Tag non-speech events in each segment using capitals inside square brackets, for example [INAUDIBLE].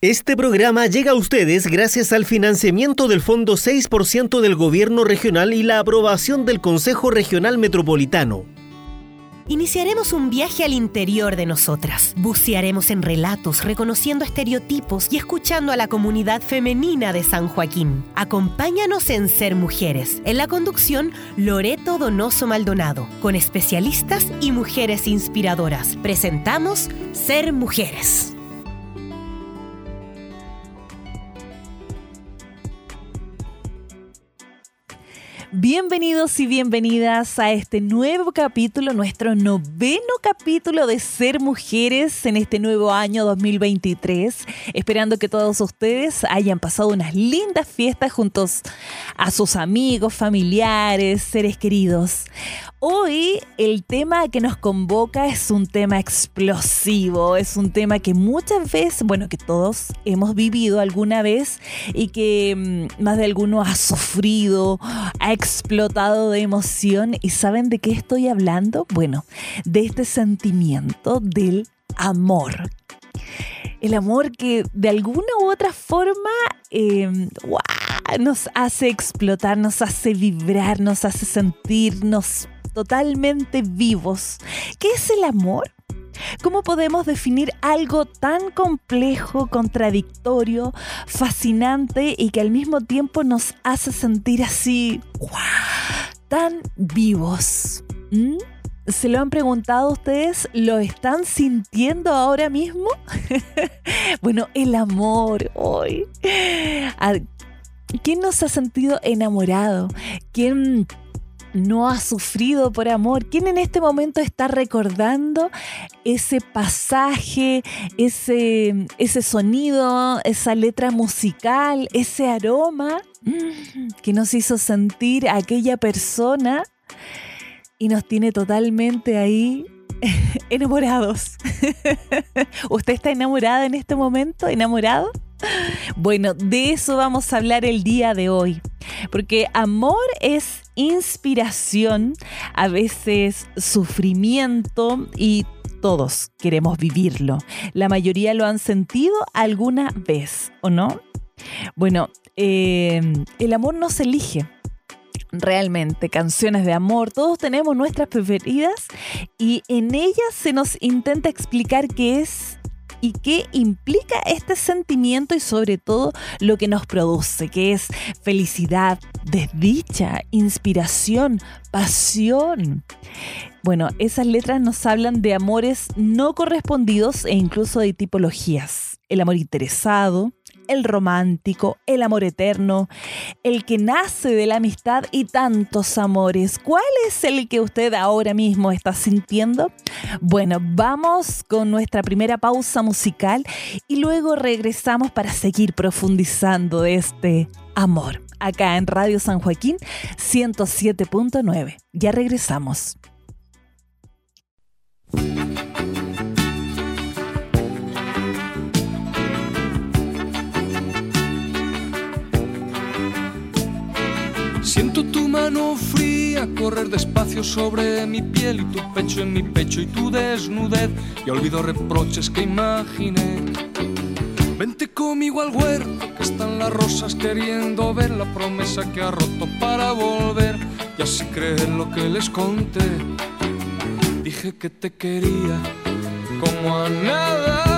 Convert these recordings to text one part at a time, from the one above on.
Este programa llega a ustedes gracias al financiamiento del Fondo 6% del Gobierno Regional y la aprobación del Consejo Regional Metropolitano. Iniciaremos un viaje al interior de nosotras. Bucearemos en relatos, reconociendo estereotipos y escuchando a la comunidad femenina de San Joaquín. Acompáñanos en Ser Mujeres. En la conducción, Loreto Donoso Maldonado, con especialistas y mujeres inspiradoras. Presentamos Ser Mujeres. Bienvenidos y bienvenidas a este nuevo capítulo, nuestro noveno capítulo de Ser Mujeres en este nuevo año 2023. Esperando que todos ustedes hayan pasado unas lindas fiestas juntos a sus amigos, familiares, seres queridos. Hoy el tema que nos convoca es un tema explosivo, es un tema que muchas veces, bueno, que todos hemos vivido alguna vez y que mm, más de alguno ha sufrido, ha explotado de emoción. ¿Y saben de qué estoy hablando? Bueno, de este sentimiento del amor. El amor que de alguna u otra forma em, nos hace explotar, nos hace vibrar, nos hace sentirnos totalmente vivos. ¿Qué es el amor? ¿Cómo podemos definir algo tan complejo, contradictorio, fascinante y que al mismo tiempo nos hace sentir así, tan vivos? ¿Mm? ¿Se lo han preguntado ustedes? ¿Lo están sintiendo ahora mismo? [LAUGHS] bueno, el amor hoy. ¿Quién nos ha sentido enamorado? ¿Quién no ha sufrido por amor? ¿Quién en este momento está recordando ese pasaje, ese, ese sonido, esa letra musical, ese aroma mm, que nos hizo sentir a aquella persona y nos tiene totalmente ahí [LAUGHS] enamorados? [LAUGHS] ¿Usted está enamorada en este momento? ¿Enamorado? Bueno, de eso vamos a hablar el día de hoy, porque amor es inspiración, a veces sufrimiento y todos queremos vivirlo. La mayoría lo han sentido alguna vez, ¿o no? Bueno, eh, el amor no se elige. Realmente, canciones de amor, todos tenemos nuestras preferidas y en ellas se nos intenta explicar qué es y qué implica este sentimiento y sobre todo lo que nos produce, que es felicidad, desdicha, inspiración, pasión. Bueno, esas letras nos hablan de amores no correspondidos e incluso de tipologías. El amor interesado, el romántico, el amor eterno, el que nace de la amistad y tantos amores. ¿Cuál es el que usted ahora mismo está sintiendo? Bueno, vamos con nuestra primera pausa musical y luego regresamos para seguir profundizando de este amor. Acá en Radio San Joaquín 107.9. Ya regresamos. Siento tu mano fría correr despacio sobre mi piel y tu pecho en mi pecho y tu desnudez y olvido reproches que imaginé. Vente conmigo al huerto que están las rosas queriendo ver la promesa que ha roto para volver y así creer lo que les conté. Dije que te quería como a nada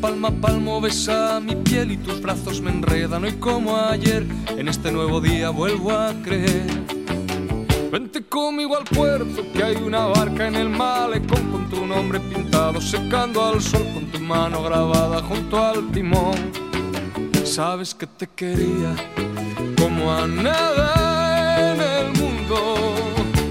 palma a palmo besa mi piel y tus brazos me enredan hoy como ayer. En este nuevo día vuelvo a creer. Vente conmigo al puerto, que hay una barca en el malecón con tu nombre pintado, secando al sol con tu mano grabada junto al timón. Sabes que te quería como a nada en el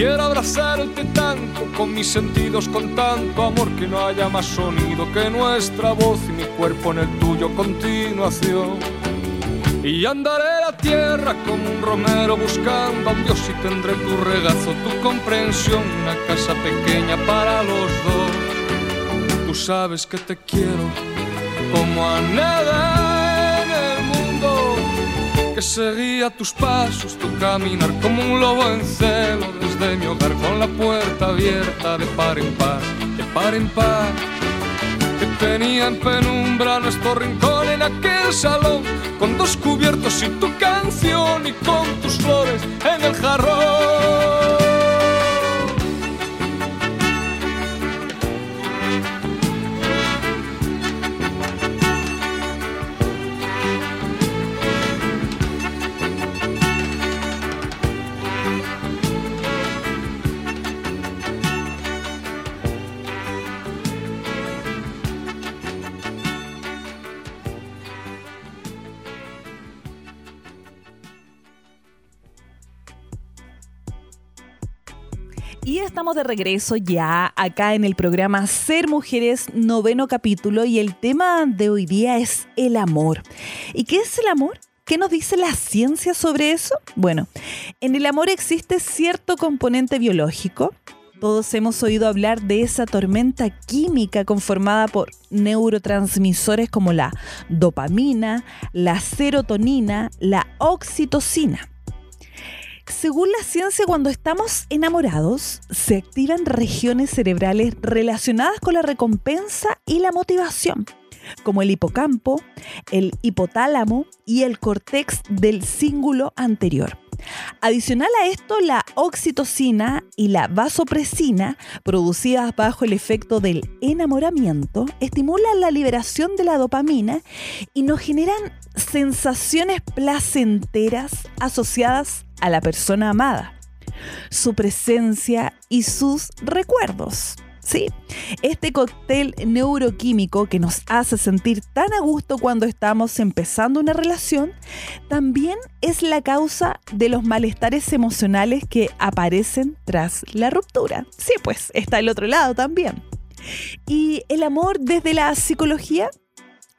Quiero abrazarte tanto con mis sentidos, con tanto amor que no haya más sonido que nuestra voz y mi cuerpo en el tuyo continuación. Y andaré la tierra como un romero buscando a un Dios y tendré tu regazo, tu comprensión, una casa pequeña para los dos. Tú sabes que te quiero como a nada en el mundo, que seguía tus pasos, tu caminar como un lobo en celo puerta abierta de par en par, de par en par. Que tenía en penumbra nuestro rincón en aquel salón, con dos cubiertos y tu canción y con tus flores en el jarrón. De regreso ya acá en el programa Ser Mujeres, noveno capítulo, y el tema de hoy día es el amor. ¿Y qué es el amor? ¿Qué nos dice la ciencia sobre eso? Bueno, en el amor existe cierto componente biológico. Todos hemos oído hablar de esa tormenta química conformada por neurotransmisores como la dopamina, la serotonina, la oxitocina. Según la ciencia, cuando estamos enamorados, se activan regiones cerebrales relacionadas con la recompensa y la motivación, como el hipocampo, el hipotálamo y el córtex del cíngulo anterior. Adicional a esto, la oxitocina y la vasopresina, producidas bajo el efecto del enamoramiento, estimulan la liberación de la dopamina y nos generan sensaciones placenteras asociadas a la persona amada, su presencia y sus recuerdos. Sí, este cóctel neuroquímico que nos hace sentir tan a gusto cuando estamos empezando una relación, también es la causa de los malestares emocionales que aparecen tras la ruptura. Sí, pues está el otro lado también. Y el amor desde la psicología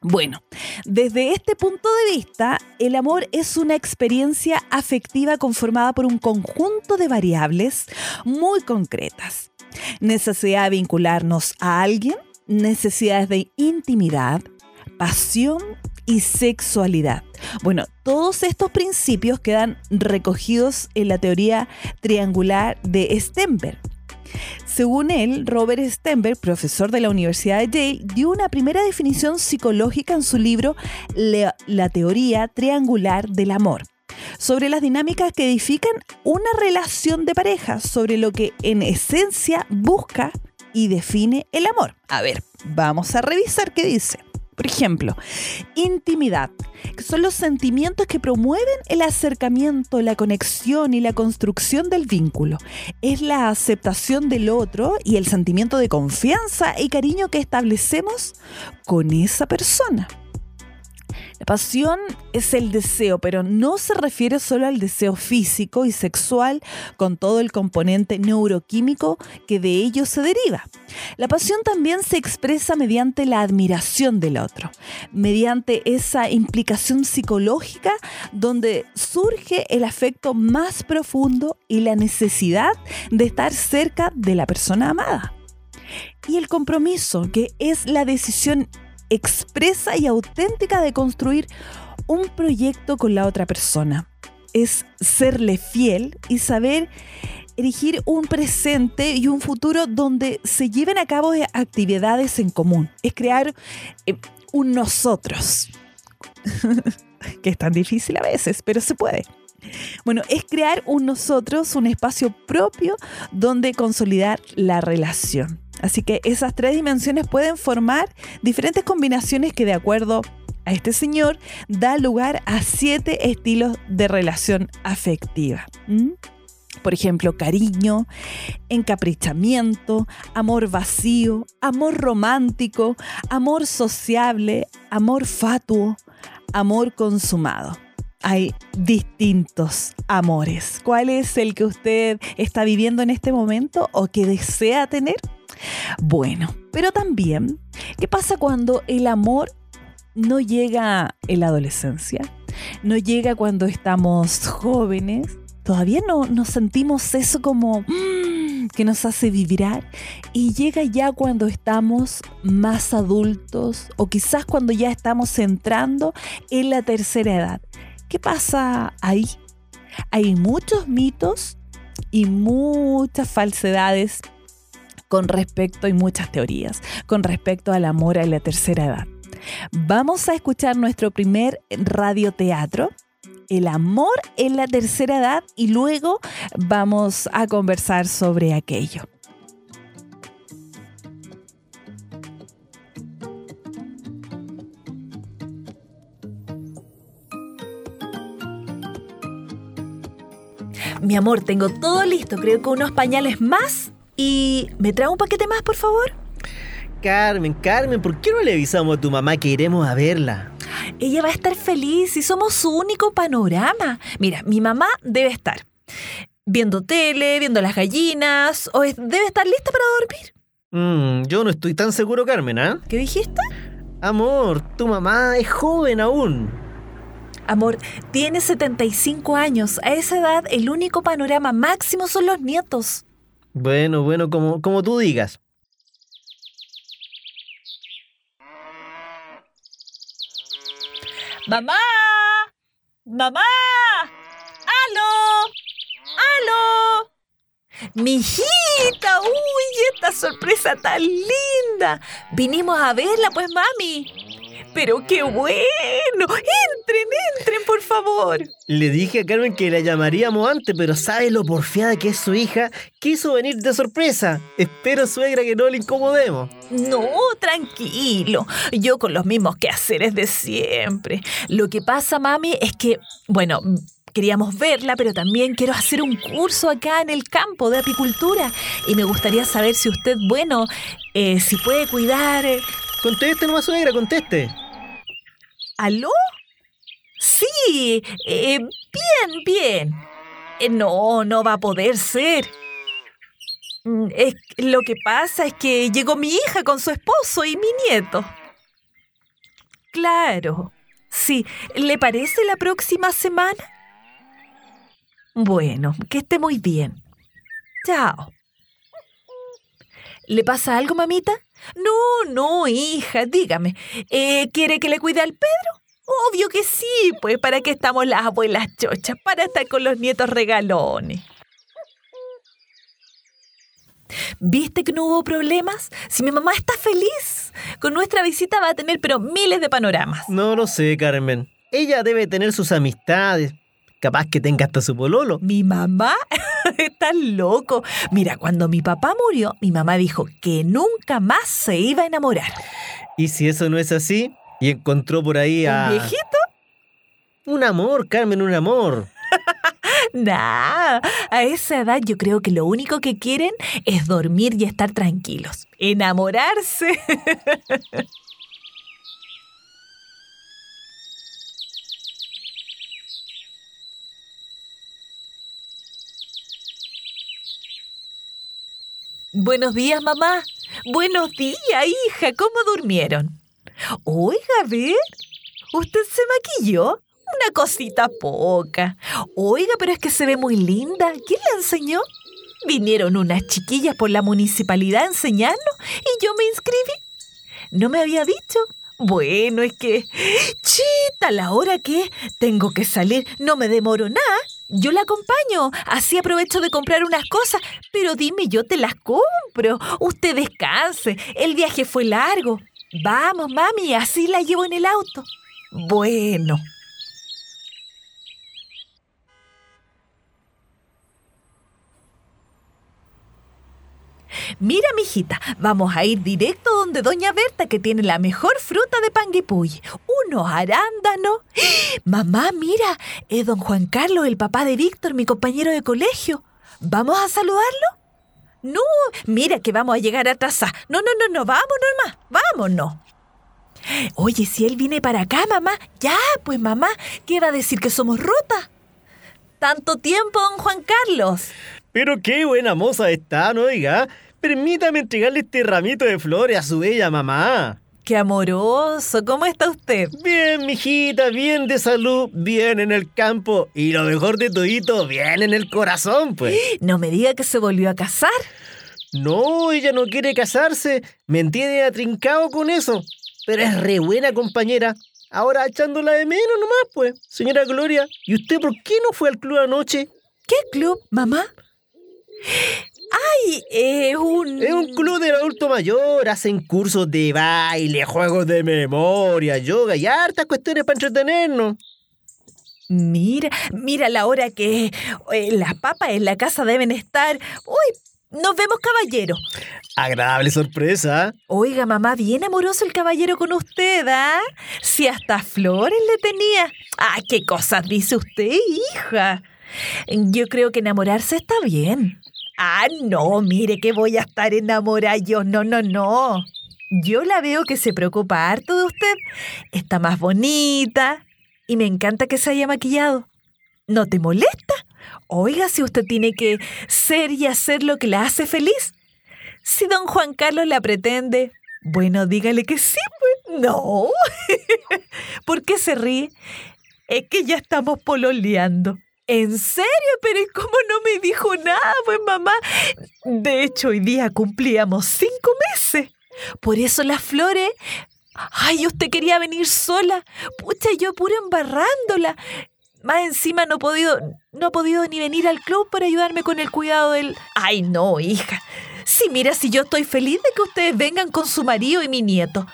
bueno, desde este punto de vista, el amor es una experiencia afectiva conformada por un conjunto de variables muy concretas. Necesidad de vincularnos a alguien, necesidades de intimidad, pasión y sexualidad. Bueno, todos estos principios quedan recogidos en la teoría triangular de Stenberg, según él, Robert Stenberg, profesor de la Universidad de Yale, dio una primera definición psicológica en su libro La, teoría triangular del amor sobre las dinámicas que edifican una relación de pareja, sobre lo que en esencia busca y define el amor. A ver, vamos a revisar qué dice. Por ejemplo, intimidad, que son los sentimientos que promueven el acercamiento, la conexión y la construcción del vínculo. Es la aceptación del otro y el sentimiento de confianza y cariño que establecemos con esa persona. La pasión es el deseo, pero no se refiere solo al deseo físico y sexual con todo el componente neuroquímico que de ello se deriva. La pasión también se expresa mediante la admiración del otro, mediante esa implicación psicológica donde surge el afecto más profundo y la necesidad de estar cerca de la persona amada. Y el compromiso, que es la decisión expresa y auténtica de construir un proyecto con la otra persona. Es serle fiel y saber erigir un presente y un futuro donde se lleven a cabo actividades en común. Es crear eh, un nosotros. [LAUGHS] que es tan difícil a veces, pero se puede. Bueno, es crear un nosotros, un espacio propio donde consolidar la relación. Así que esas tres dimensiones pueden formar diferentes combinaciones que de acuerdo a este señor da lugar a siete estilos de relación afectiva. Por ejemplo, cariño, encaprichamiento, amor vacío, amor romántico, amor sociable, amor fatuo, amor consumado. Hay distintos amores. ¿Cuál es el que usted está viviendo en este momento o que desea tener? Bueno, pero también, ¿qué pasa cuando el amor no llega en la adolescencia? No llega cuando estamos jóvenes. Todavía no nos sentimos eso como mm, que nos hace vibrar y llega ya cuando estamos más adultos o quizás cuando ya estamos entrando en la tercera edad. ¿Qué pasa ahí? Hay muchos mitos y muchas falsedades con respecto y muchas teorías con respecto al amor a la tercera edad. Vamos a escuchar nuestro primer radioteatro, El amor en la tercera edad, y luego vamos a conversar sobre aquello. Mi amor, tengo todo listo, creo que unos pañales más ¿Y me trae un paquete más, por favor? Carmen, Carmen, ¿por qué no le avisamos a tu mamá que iremos a verla? Ella va a estar feliz y somos su único panorama. Mira, mi mamá debe estar viendo tele, viendo las gallinas, o debe estar lista para dormir. Mm, yo no estoy tan seguro, Carmen, ¿ah? ¿Qué dijiste? Amor, tu mamá es joven aún. Amor, tiene 75 años. A esa edad el único panorama máximo son los nietos. Bueno, bueno, como, como tú digas. ¡Mamá! ¡Mamá! ¡Aló! ¡Aló! ¡Mijita! ¡Uy, esta sorpresa tan linda! Vinimos a verla, pues, mami. Pero qué bueno. Entren, entren, por favor. Le dije a Carmen que la llamaríamos antes, pero sabe lo porfiada que es su hija. Quiso venir de sorpresa. Espero, suegra, que no le incomodemos. No, tranquilo. Yo con los mismos quehaceres de siempre. Lo que pasa, mami, es que, bueno, queríamos verla, pero también quiero hacer un curso acá en el campo de apicultura. Y me gustaría saber si usted, bueno, eh, si puede cuidar. Conteste nomás, suegra, conteste. ¿Aló? Sí, eh, bien, bien. Eh, no, no va a poder ser. Mm, lo que pasa es que llegó mi hija con su esposo y mi nieto. Claro. Sí, ¿le parece la próxima semana? Bueno, que esté muy bien. Chao. ¿Le pasa algo, mamita? No, no, hija, dígame. Eh, ¿Quiere que le cuide al Pedro? Obvio que sí, pues para qué estamos las abuelas chochas, para estar con los nietos regalones. ¿Viste que no hubo problemas? Si mi mamá está feliz, con nuestra visita va a tener pero miles de panoramas. No lo sé, Carmen. Ella debe tener sus amistades, Capaz que tenga hasta su pololo. ¿Mi mamá? [LAUGHS] Estás loco. Mira, cuando mi papá murió, mi mamá dijo que nunca más se iba a enamorar. ¿Y si eso no es así? ¿Y encontró por ahí a... ¿Un viejito? Un amor, Carmen, un amor. [LAUGHS] nah, a esa edad yo creo que lo único que quieren es dormir y estar tranquilos. Enamorarse. [LAUGHS] Buenos días, mamá. Buenos días, hija. ¿Cómo durmieron? Oiga, a ver. ¿Usted se maquilló? Una cosita poca. Oiga, pero es que se ve muy linda. ¿Quién la enseñó? Vinieron unas chiquillas por la municipalidad a enseñarnos y yo me inscribí. ¿No me había dicho? Bueno, es que... Chita, la hora que tengo que salir, no me demoro nada. Yo la acompaño, así aprovecho de comprar unas cosas, pero dime, yo te las compro. Usted descanse, el viaje fue largo. Vamos, mami, así la llevo en el auto. Bueno. Mira, mijita, vamos a ir directo donde Doña Berta, que tiene la mejor fruta de Panguipulli. Unos arándanos. [GASPS] Mamá, mira, es don Juan Carlos, el papá de Víctor, mi compañero de colegio. ¿Vamos a saludarlo? No, mira que vamos a llegar atrás. No, no, no, no, vámonos más, vámonos. Oye, si él viene para acá, mamá, ya, pues mamá, ¿qué va a decir que somos rotas? Tanto tiempo, don Juan Carlos. Pero qué buena moza está, ¿no? Oiga, permítame entregarle este ramito de flores a su bella mamá. Qué amoroso, ¿cómo está usted? Bien, mijita, bien de salud, bien en el campo y lo mejor de todito, bien en el corazón, pues. [GASPS] No me diga que se volvió a casar. No, ella no quiere casarse, me entiende atrincado con eso, pero es re buena compañera. Ahora echándola de menos nomás, pues. Señora Gloria, ¿y usted por qué no fue al club anoche? ¿Qué club, mamá? ¡Ay! Es un... Es un club de adulto mayor. Hacen cursos de baile, juegos de memoria, yoga y hartas cuestiones para entretenernos. Mira, mira la hora que eh, las papas en la casa deben estar. ¡Uy! Nos vemos, caballero. Agradable sorpresa. Oiga, mamá, bien amoroso el caballero con usted, ¿ah? Si hasta flores le tenía. ¡Ah, qué cosas dice usted, hija! Yo creo que enamorarse está bien. Ah, no, mire que voy a estar enamorada yo. No, no, no. Yo la veo que se preocupa harto de usted. Está más bonita y me encanta que se haya maquillado. ¿No te molesta? Oiga, si usted tiene que ser y hacer lo que la hace feliz. Si don Juan Carlos la pretende, bueno, dígale que sí, pues. No. [LAUGHS] ¿Por qué se ríe? Es que ya estamos pololeando. ¿En serio? Pero ¿y cómo no me dijo nada, pues mamá? De hecho, hoy día cumplíamos cinco meses. Por eso las flores. Ay, usted quería venir sola. Pucha, yo pura embarrándola. Más encima no he podido, no he podido ni venir al club para ayudarme con el cuidado del. Ay, no, hija. Sí, mira, si yo estoy feliz de que ustedes vengan con su marido y mi nieto.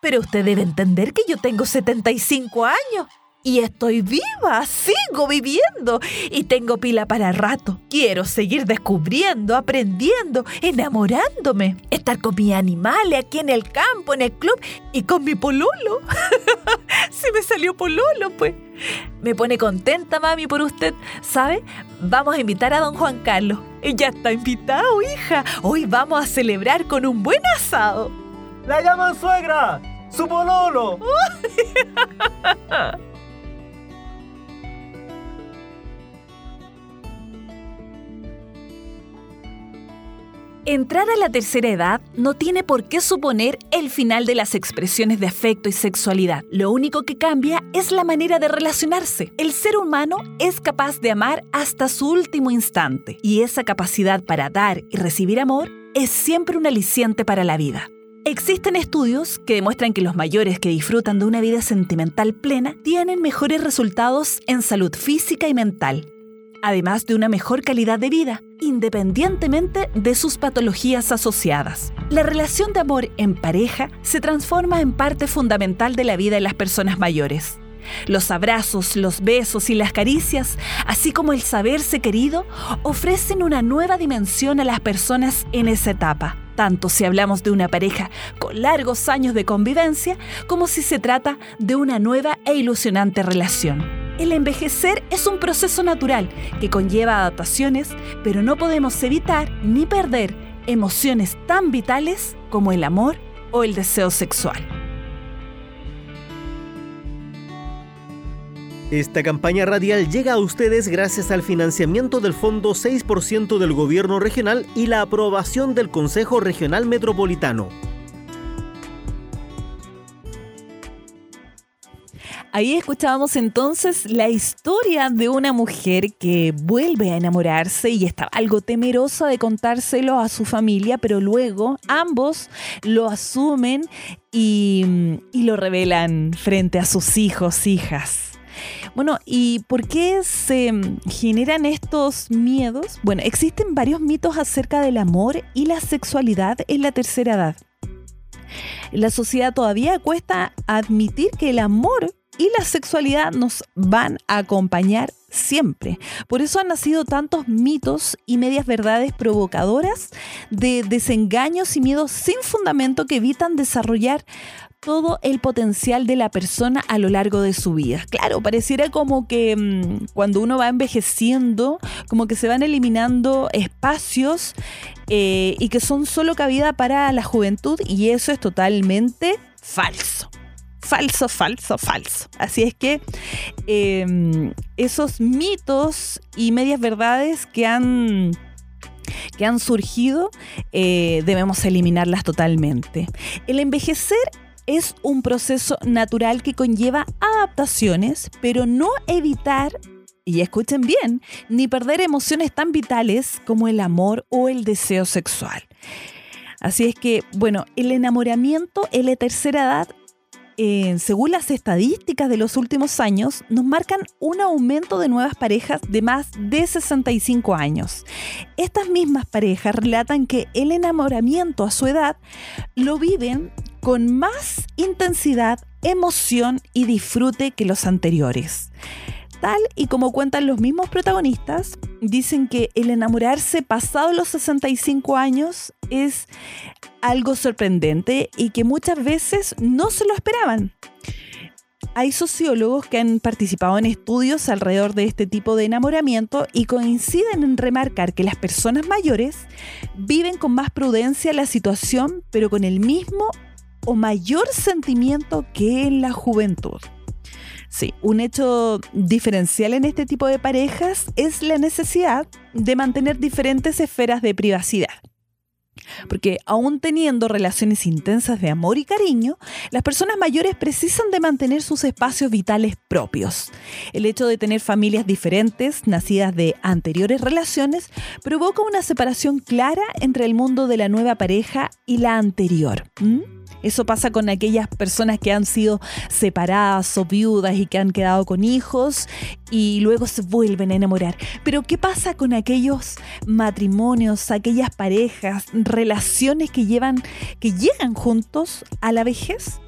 Pero usted debe entender que yo tengo 75 años. Y estoy viva, sigo viviendo y tengo pila para rato. Quiero seguir descubriendo, aprendiendo, enamorándome. Estar con mis animales aquí en el campo, en el club y con mi pololo. [LAUGHS] si me salió pololo, pues. Me pone contenta, mami, por usted. ¿Sabe? Vamos a invitar a don Juan Carlos. Ya está invitado, hija. Hoy vamos a celebrar con un buen asado. ¡La llaman suegra! ¡Su pololo! [LAUGHS] Entrar a la tercera edad no tiene por qué suponer el final de las expresiones de afecto y sexualidad. Lo único que cambia es la manera de relacionarse. El ser humano es capaz de amar hasta su último instante y esa capacidad para dar y recibir amor es siempre un aliciente para la vida. Existen estudios que demuestran que los mayores que disfrutan de una vida sentimental plena tienen mejores resultados en salud física y mental, además de una mejor calidad de vida, independientemente de sus patologías asociadas. La relación de amor en pareja se transforma en parte fundamental de la vida de las personas mayores. Los abrazos, los besos y las caricias, así como el saberse querido, ofrecen una nueva dimensión a las personas en esa etapa, tanto si hablamos de una pareja con largos años de convivencia como si se trata de una nueva e ilusionante relación. El envejecer es un proceso natural que conlleva adaptaciones, pero no podemos evitar ni perder emociones tan vitales como el amor o el deseo sexual. Esta campaña radial llega a ustedes gracias al financiamiento del Fondo 6% del Gobierno Regional y la aprobación del Consejo Regional Metropolitano. Ahí escuchábamos entonces la historia de una mujer que vuelve a enamorarse y está algo temerosa de contárselo a su familia, pero luego ambos lo asumen y, y lo revelan frente a sus hijos, hijas. Bueno, ¿y por qué se generan estos miedos? Bueno, existen varios mitos acerca del amor y la sexualidad en la tercera edad. La sociedad todavía cuesta admitir que el amor y la sexualidad nos van a acompañar siempre. Por eso han nacido tantos mitos y medias verdades provocadoras de desengaños y miedos sin fundamento que evitan desarrollar todo el potencial de la persona a lo largo de su vida. Claro, pareciera como que mm, cuando uno va envejeciendo, como que se van eliminando espacios eh, y que son solo cabida para la juventud y eso es totalmente falso. Falso, falso, falso. Así es que em, esos mitos y medias verdades que han que han surgido, eh, debemos eliminarlas totalmente. El envejecer es un proceso natural que conlleva adaptaciones, pero no evitar, y escuchen bien, ni perder emociones tan vitales como el amor o el deseo sexual. Así es que, bueno, el enamoramiento en la tercera edad según las estadísticas de los últimos años, nos marcan un aumento de nuevas parejas de más de 65 años. Estas mismas parejas relatan que el enamoramiento a su edad lo viven con más intensidad, emoción y disfrute que los anteriores. Tal y como cuentan los mismos protagonistas, dicen que el enamorarse pasado los 65 años es algo sorprendente y que muchas veces no se lo esperaban. Hay sociólogos que han participado en estudios alrededor de este tipo de enamoramiento y coinciden en remarcar que las personas mayores viven con más prudencia la situación, pero con el mismo o mayor sentimiento que en la juventud. Sí, un hecho diferencial en este tipo de parejas es la necesidad de mantener diferentes esferas de privacidad. Porque aún teniendo relaciones intensas de amor y cariño, las personas mayores precisan de mantener sus espacios vitales propios. El hecho de tener familias diferentes, nacidas de anteriores relaciones, provoca una separación clara entre el mundo de la nueva pareja y la anterior. Eso pasa con aquellas personas que han sido separadas o viudas y que han quedado con hijos y luego se vuelven a enamorar. Pero ¿qué pasa con aquellos matrimonios, aquellas parejas, relaciones que llevan que llegan juntos a la vejez?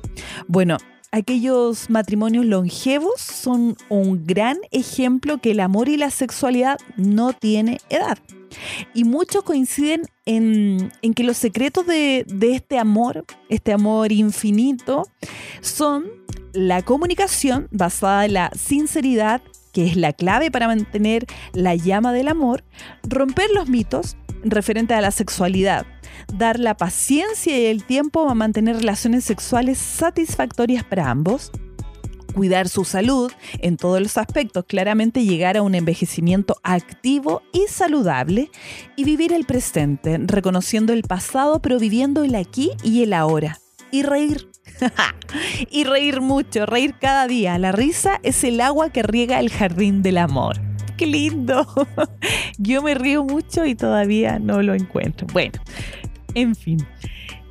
Bueno, aquellos matrimonios longevos son un gran ejemplo que el amor y la sexualidad no tiene edad. Y muchos coinciden en, que los secretos de, de este amor, este amor infinito, son la comunicación basada en la sinceridad, que es la clave para mantener la llama del amor, romper los mitos referentes a la sexualidad, dar la paciencia y el tiempo a mantener relaciones sexuales satisfactorias para ambos, cuidar su salud en todos los aspectos, claramente llegar a un envejecimiento activo y saludable y vivir el presente, reconociendo el pasado pero viviendo el aquí y el ahora. Y reír. [LAUGHS] y reír mucho, reír cada día. La risa es el agua que riega el jardín del amor. ¡Qué lindo! [LAUGHS] Yo me río mucho y todavía no lo encuentro. Bueno, en fin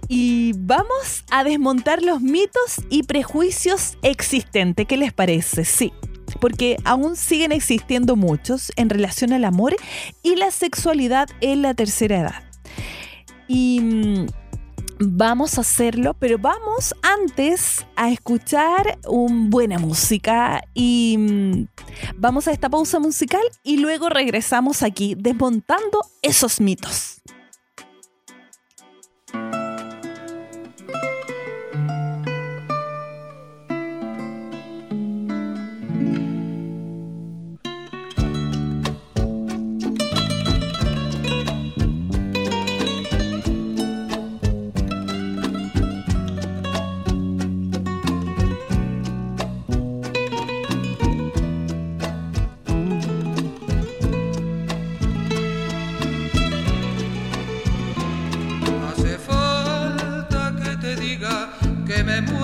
y vamos a desmontar los mitos y prejuicios existentes. ¿Qué les parece? Sí, porque aún siguen existiendo muchos en relación al amor y la sexualidad en la tercera edad. Y mm, vamos a hacerlo, pero vamos antes a escuchar un buena música y mm, vamos a esta pausa musical y luego regresamos aquí desmontando esos mitos.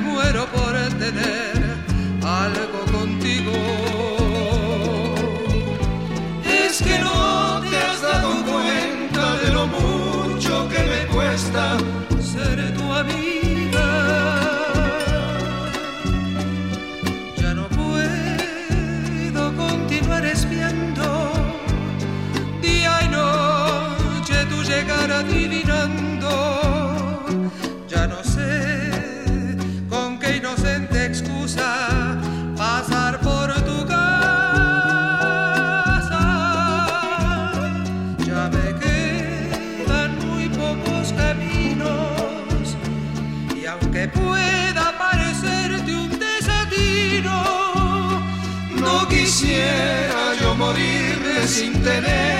muero por tener algo tener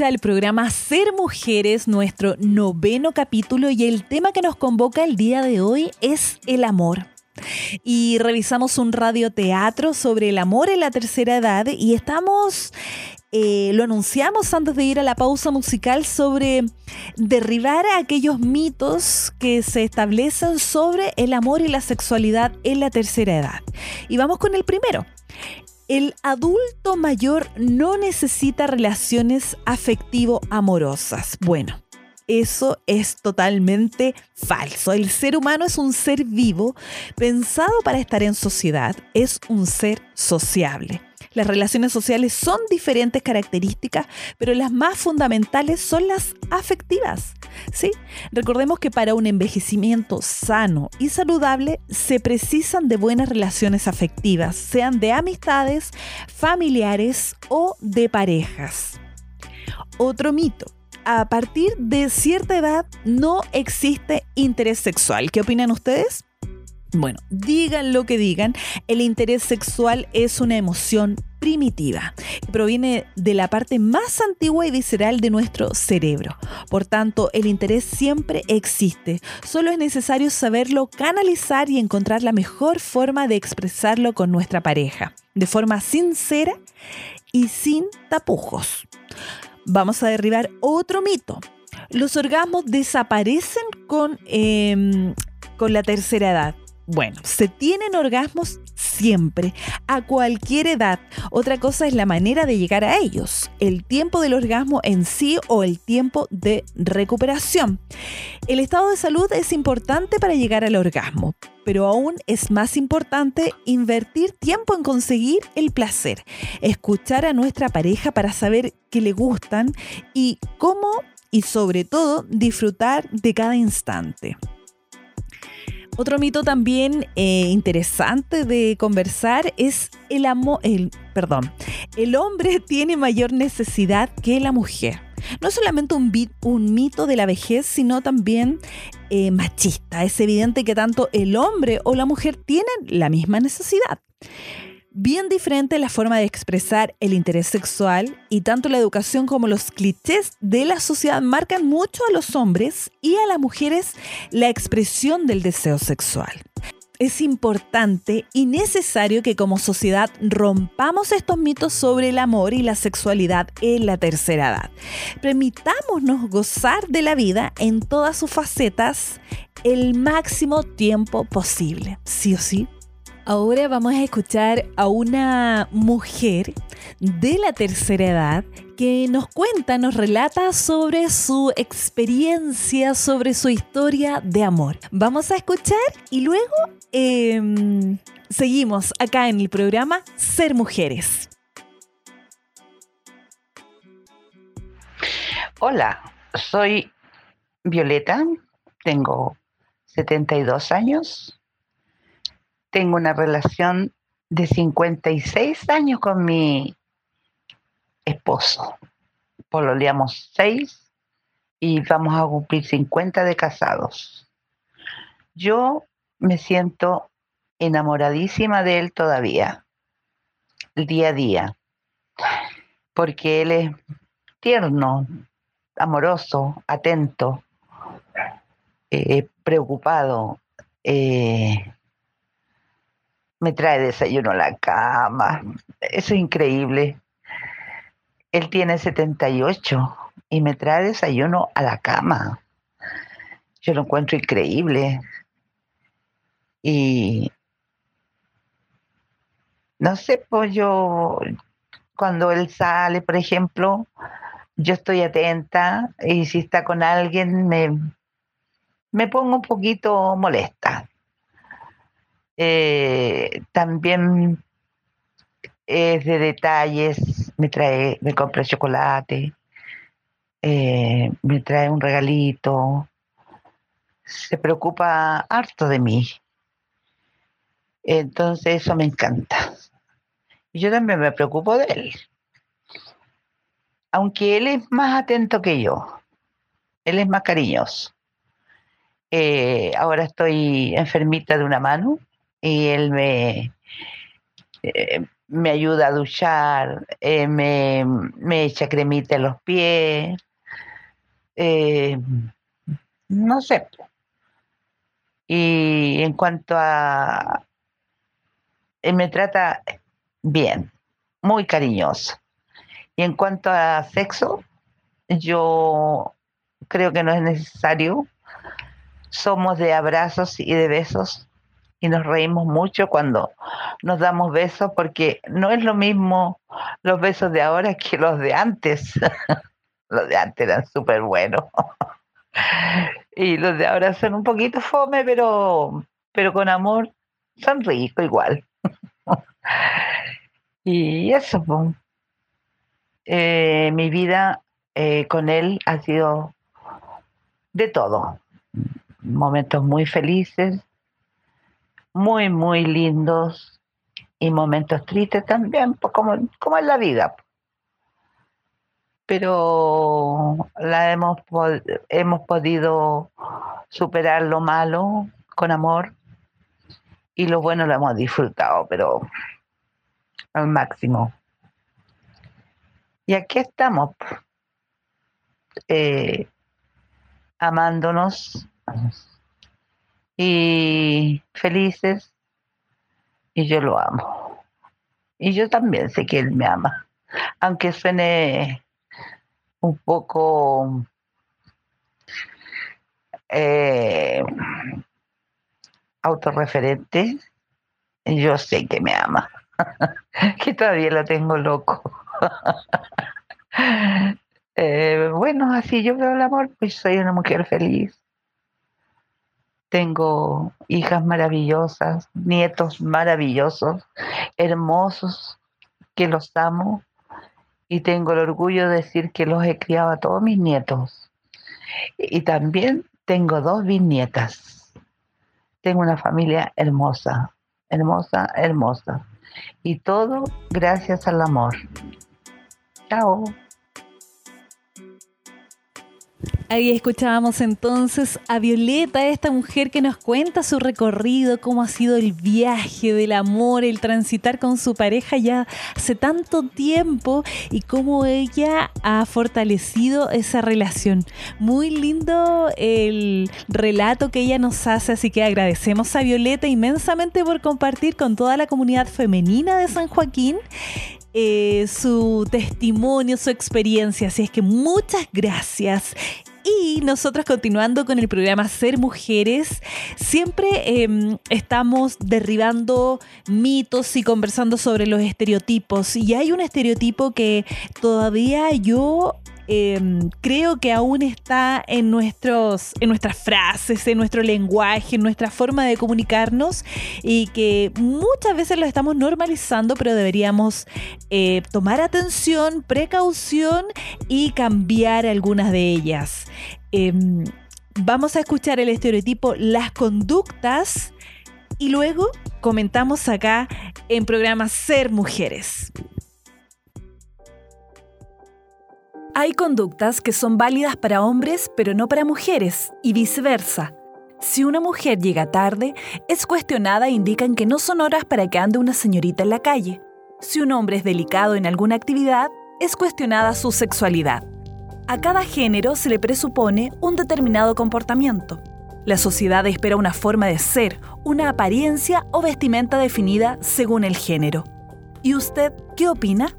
el programa Ser Mujeres, nuestro noveno capítulo, y el tema que nos convoca el día de hoy es el amor. Y revisamos un radioteatro sobre el amor en la tercera edad y estamos, eh, lo anunciamos antes de ir a la pausa musical sobre derribar aquellos mitos que se establecen sobre el amor y la sexualidad en la tercera edad. Y vamos con el primero. El adulto mayor no necesita relaciones afectivo-amorosas. Bueno, eso es totalmente falso. El ser humano es un ser vivo, pensado para estar en sociedad, es un ser sociable. Las relaciones sociales son diferentes características, pero las más fundamentales son las afectivas. ¿sí? Recordemos que para un envejecimiento sano y saludable se precisan de buenas relaciones afectivas, sean de amistades, familiares o de parejas. Otro mito. A partir de cierta edad no existe interés sexual. ¿Qué opinan ustedes? Bueno, digan lo que digan, el interés sexual es una emoción primitiva que proviene de la parte más antigua y visceral de nuestro cerebro. Por tanto, el interés siempre existe. Solo es necesario saberlo canalizar y encontrar la mejor forma de expresarlo con nuestra pareja, de forma sincera y sin tapujos. Vamos a derribar otro mito. Los orgasmos desaparecen con, eh, con la tercera edad. Bueno, se tienen orgasmos siempre, a cualquier edad. Otra cosa es la manera de llegar a ellos, el tiempo del orgasmo en sí o el tiempo de recuperación. El estado de salud es importante para llegar al orgasmo, pero aún es más importante invertir tiempo en conseguir el placer, escuchar a nuestra pareja para saber qué le gustan y cómo y sobre todo disfrutar de cada instante. Otro mito también eh, interesante de conversar es el amor, el, perdón, el hombre [LAUGHS] tiene mayor necesidad que la mujer. No es solamente un, un mito de la vejez, sino también eh, machista. Es evidente que tanto el hombre o la mujer tienen la misma necesidad. Bien diferente la forma de expresar el interés sexual y tanto la educación como los clichés de la sociedad marcan mucho a los hombres y a las mujeres la expresión del deseo sexual. es importante y necesario que como sociedad rompamos estos mitos sobre el amor y la sexualidad en la tercera edad. Permitámonos gozar de la vida en todas sus facetas el máximo tiempo posible, sí o sí. Ahora vamos a escuchar a una mujer de la tercera edad que nos cuenta, nos relata sobre su experiencia, sobre su historia de amor. Vamos a escuchar y luego em, seguimos acá en el programa Ser Mujeres. Hola, soy Violeta, tengo 72 años tengo una relación de 56 años con mi esposo. Pololeamos 6 y vamos a cumplir 50 de casados. Yo me siento enamoradísima de él todavía, el día a día, porque él es tierno, amoroso, atento, eh, preocupado, eh, me trae desayuno a la cama. Eso es increíble. Él tiene 78 y me trae desayuno a la cama. Yo lo encuentro increíble. Y no sé, pues yo, cuando él sale, por ejemplo, yo estoy atenta y si está con alguien me, me pongo un poquito molesta. Eh, también es de detalles, me trae, me compra chocolate, eh, me trae un regalito, se preocupa harto de mí. Entonces eso me encanta. Y yo también me preocupo de él. Aunque él es más atento que yo, él es más cariñoso. Eh, ahora estoy enfermita de una mano y él me, eh, me ayuda a duchar, eh, me, echa cremita en los pies, eh, no sé. Y en cuanto a... Me trata bien, muy cariñoso. Y en cuanto a sexo, yo creo que no es necesario. Somos de abrazos y de besos y nos reímos mucho cuando nos damos besos porque no es lo mismo los besos de ahora que los de antes. [LAUGHS] los de antes eran súper buenos. [LAUGHS] y los de ahora son un poquito fome, pero, pero con amor son ricos igual. [LAUGHS] y eso, eh, mi vida eh, con él ha sido de todo. Momentos muy felices, muy, muy lindos y momentos tristes también, pues como, como es la vida. Pero la hemos, hemos podido superar lo malo con amor y lo bueno lo hemos disfrutado, pero al máximo. Y aquí estamos, eh, amándonos y felices y yo lo amo. Y yo también sé que él me ama, aunque suene un poco eh, autorreferente, yo sé que me ama, [LAUGHS] que todavía lo tengo loco. [LAUGHS] Eh, bueno, así yo veo el amor, pues soy una mujer feliz tengo hijas maravillosas, nietos maravillosos, hermosos, que los amo y tengo el orgullo de decir que los he criado a todos mis nietos. Y también tengo dos bisnietas. Tengo una familia hermosa, hermosa, hermosa. Y todo gracias al amor. Chao. Ahí escuchábamos entonces a Violeta, esta mujer que nos cuenta su recorrido, cómo ha sido el viaje del amor, el transitar con su pareja ya hace tanto tiempo y cómo ella ha fortalecido esa relación. Muy lindo el relato que ella nos hace, así que agradecemos a Violeta inmensamente por compartir con toda la comunidad femenina de San Joaquín eh, su testimonio, su experiencia. Así es que muchas gracias. Y nosotros continuando con el programa Ser Mujeres, siempre em, estamos derribando mitos y conversando sobre los estereotipos. Y hay un estereotipo que todavía yo Em, creo que aún está en, nuestros, en nuestras frases, en nuestro lenguaje, en nuestra forma de comunicarnos y que muchas veces lo estamos normalizando, pero deberíamos eh, tomar atención, precaución y cambiar algunas de ellas. Em, vamos a escuchar el estereotipo las conductas y luego comentamos acá en programa Ser Mujeres. Hay conductas que son válidas para hombres pero no para mujeres y viceversa. Si una mujer llega tarde, es cuestionada e indican que no son horas para que ande una señorita en la calle. Si un hombre es delicado en alguna actividad, es cuestionada su sexualidad. A cada género se le presupone un determinado comportamiento. La sociedad espera una forma de ser, una apariencia o vestimenta definida según el género. ¿Y usted qué opina?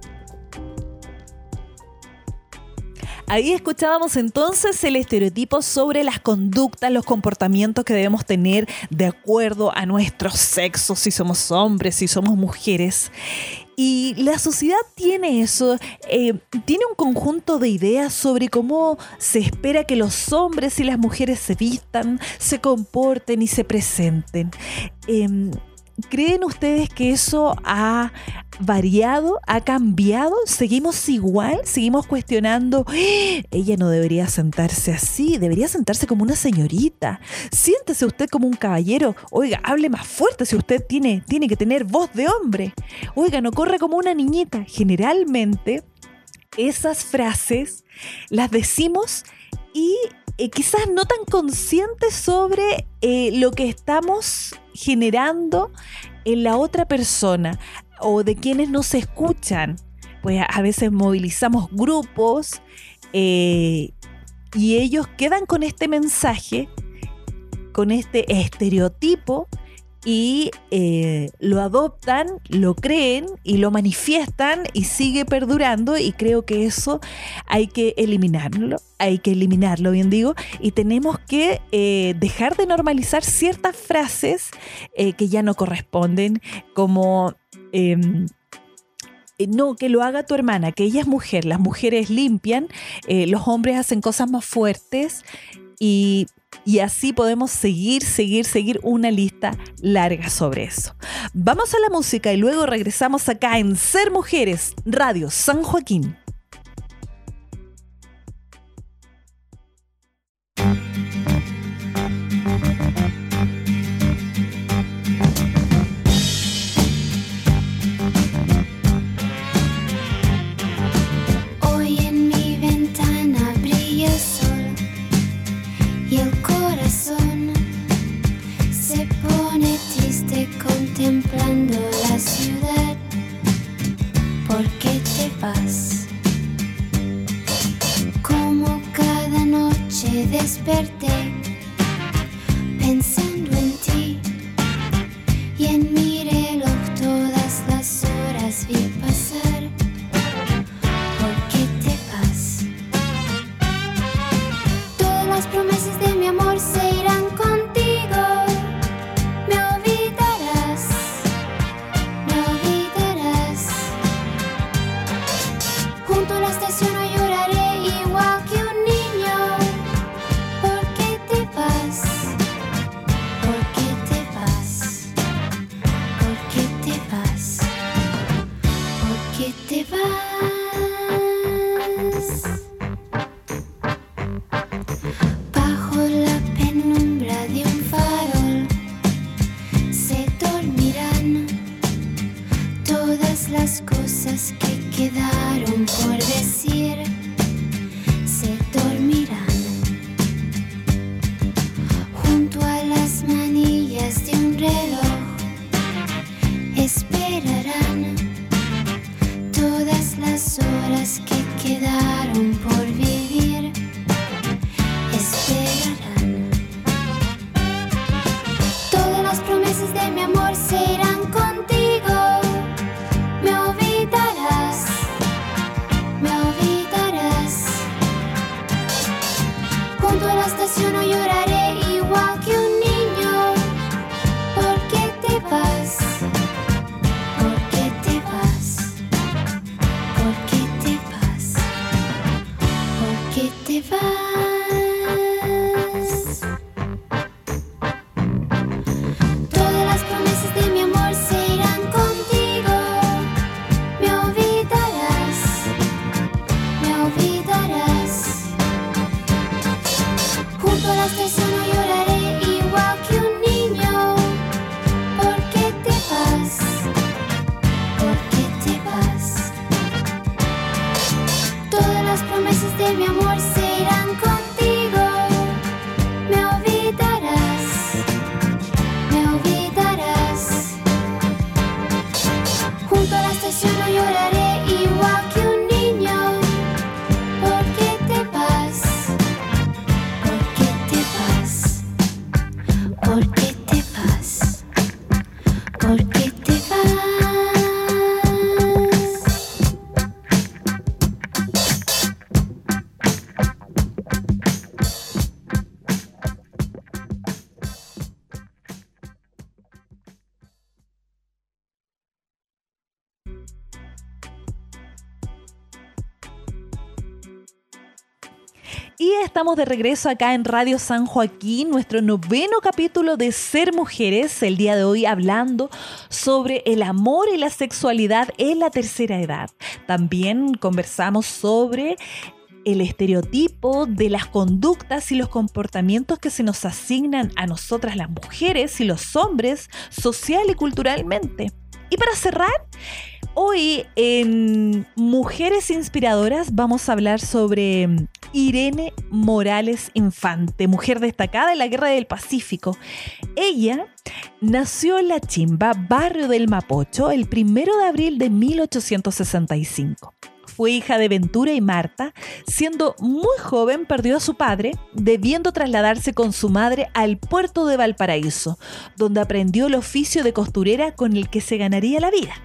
Ahí escuchábamos entonces el estereotipo sobre las conductas, los comportamientos que debemos tener de acuerdo a nuestro sexo, si somos hombres, si somos mujeres. Y la sociedad tiene eso, eh, tiene un conjunto de ideas sobre cómo se espera que los hombres y las mujeres se vistan, se comporten y se presenten. Em, ¿Creen ustedes que eso ha variado, ha cambiado? ¿Seguimos igual? ¿Seguimos cuestionando? ¡Ah! Ella no debería sentarse así, debería sentarse como una señorita. Siéntese usted como un caballero. Oiga, hable más fuerte si usted tiene, tiene que tener voz de hombre. Oiga, no corre como una niñita. Generalmente esas frases las decimos y eh, quizás no tan conscientes sobre eh, lo que estamos generando en la otra persona o de quienes nos escuchan. Pues a veces movilizamos grupos eh, y ellos quedan con este mensaje, con este estereotipo y eh, lo adoptan, lo creen y lo manifiestan y sigue perdurando y creo que eso hay que eliminarlo, hay que eliminarlo, bien digo, y tenemos que eh, dejar de normalizar ciertas frases eh, que ya no corresponden como... Em, no, que lo haga tu hermana, que ella es mujer, las mujeres limpian, los hombres hacen cosas más fuertes y y así podemos seguir, seguir, seguir una lista larga sobre eso. Vamos a la música y luego regresamos acá en Ser Mujeres, Radio San Joaquín. Como cada noche desperté estamos de regreso acá en Radio San Joaquín, nuestro noveno capítulo de Ser Mujeres, el día de hoy hablando sobre el amor y la sexualidad en la tercera edad. También conversamos sobre el estereotipo de las conductas y los comportamientos que se nos asignan a nosotras las mujeres y los hombres social y culturalmente. Y para cerrar, hoy en Mujeres Inspiradoras vamos a hablar sobre Irene Morales Infante, mujer destacada en la Guerra del Pacífico. Ella nació en La Chimba, barrio del Mapocho, el 1 de abril de 1865. Fue hija de Ventura y Marta. Siendo muy joven perdió a su padre, debiendo trasladarse con su madre al puerto de Valparaíso, donde aprendió el oficio de costurera con el que se ganaría la vida.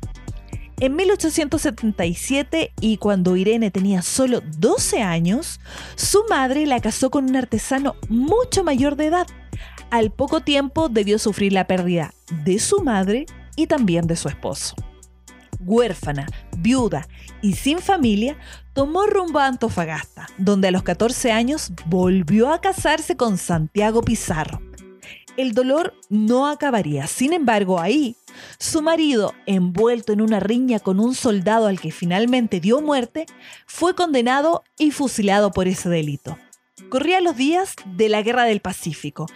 En 1877, y cuando Irene tenía solo 12 años, su madre la casó con un artesano mucho mayor de edad. Al poco tiempo debió sufrir la pérdida de su madre y también de su esposo huérfana, viuda y sin familia, tomó rumbo a Antofagasta, donde a los 14 años volvió a casarse con Santiago Pizarro. El dolor no acabaría, sin embargo ahí, su marido, envuelto en una riña con un soldado al que finalmente dio muerte, fue condenado y fusilado por ese delito. Corrían los días de la Guerra del Pacífico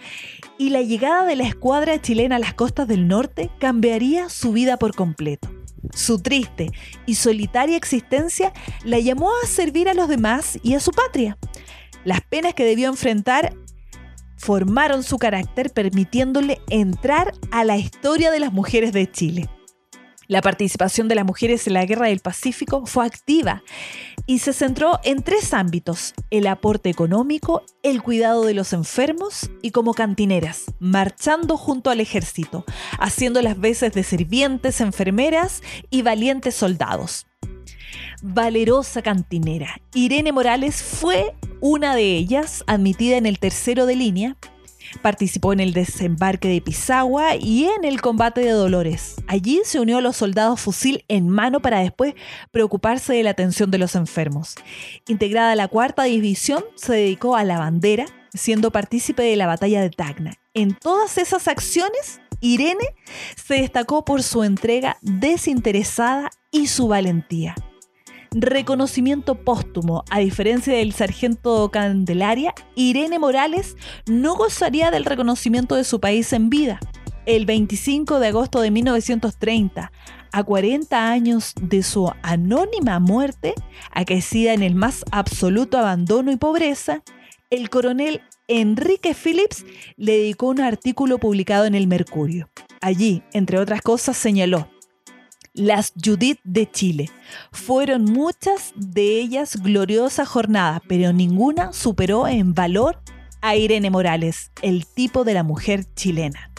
y la llegada de la escuadra chilena a las costas del norte cambiaría su vida por completo. Su triste y solitaria existencia la llamó a servir a los demás y a su patria. Las penas que debió enfrentar formaron su carácter permitiéndole entrar a la historia de las mujeres de Chile. La participación de las mujeres en la Guerra del Pacífico fue activa y se centró en tres ámbitos, el aporte económico, el cuidado de los enfermos y como cantineras, marchando junto al ejército, haciendo las veces de sirvientes, enfermeras y valientes soldados. Valerosa cantinera, Irene Morales fue una de ellas, admitida en el tercero de línea, Participó en el desembarque de Pisagua y en el combate de Dolores. Allí se unió a los soldados fusil en mano para después preocuparse de la atención de los enfermos. Integrada a la cuarta división, se dedicó a la bandera, siendo partícipe de la batalla de Tacna. En todas esas acciones, Irene se destacó por su entrega desinteresada y su valentía reconocimiento póstumo. A diferencia del sargento Candelaria, Irene Morales no gozaría del reconocimiento de su país en vida. El 25 de agosto de 1930, a 40 años de su anónima muerte, aquecida en el más absoluto abandono y pobreza, el coronel Enrique Phillips le dedicó un artículo publicado en el Mercurio. Allí, entre otras cosas, señaló, las Judith de Chile. Fueron muchas de ellas gloriosas jornadas, pero ninguna superó en valor a Irene Morales, el tipo de la mujer chilena.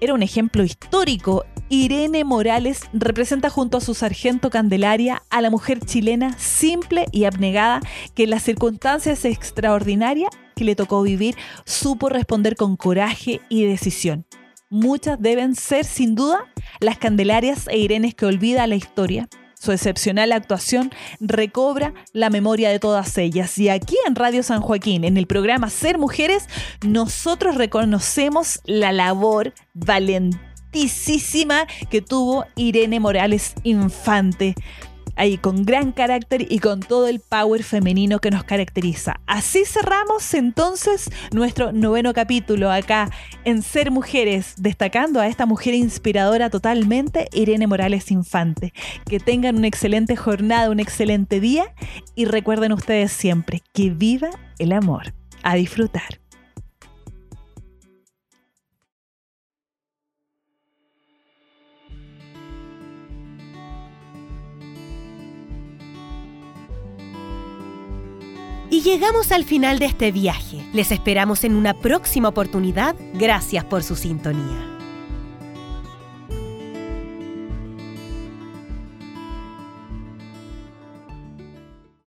Era un ejemplo histórico. Irene Morales representa junto a su sargento Candelaria a la mujer chilena simple y abnegada que en las circunstancias extraordinarias que le tocó vivir supo responder con coraje y decisión. Muchas deben ser, sin duda, las Candelarias e Irenes que olvida la historia. Su excepcional actuación recobra la memoria de todas ellas. Y aquí en Radio San Joaquín, en el programa Ser Mujeres, nosotros reconocemos la labor valentísima que tuvo Irene Morales Infante ahí con gran carácter y con todo el power femenino que nos caracteriza. Así cerramos entonces nuestro noveno capítulo acá en Ser Mujeres, destacando a esta mujer inspiradora totalmente, Irene Morales Infante. Que tengan una excelente jornada, un excelente día y recuerden ustedes siempre que viva el amor. A disfrutar. Y llegamos al final de este viaje. Les esperamos en una próxima oportunidad. Gracias por su sintonía.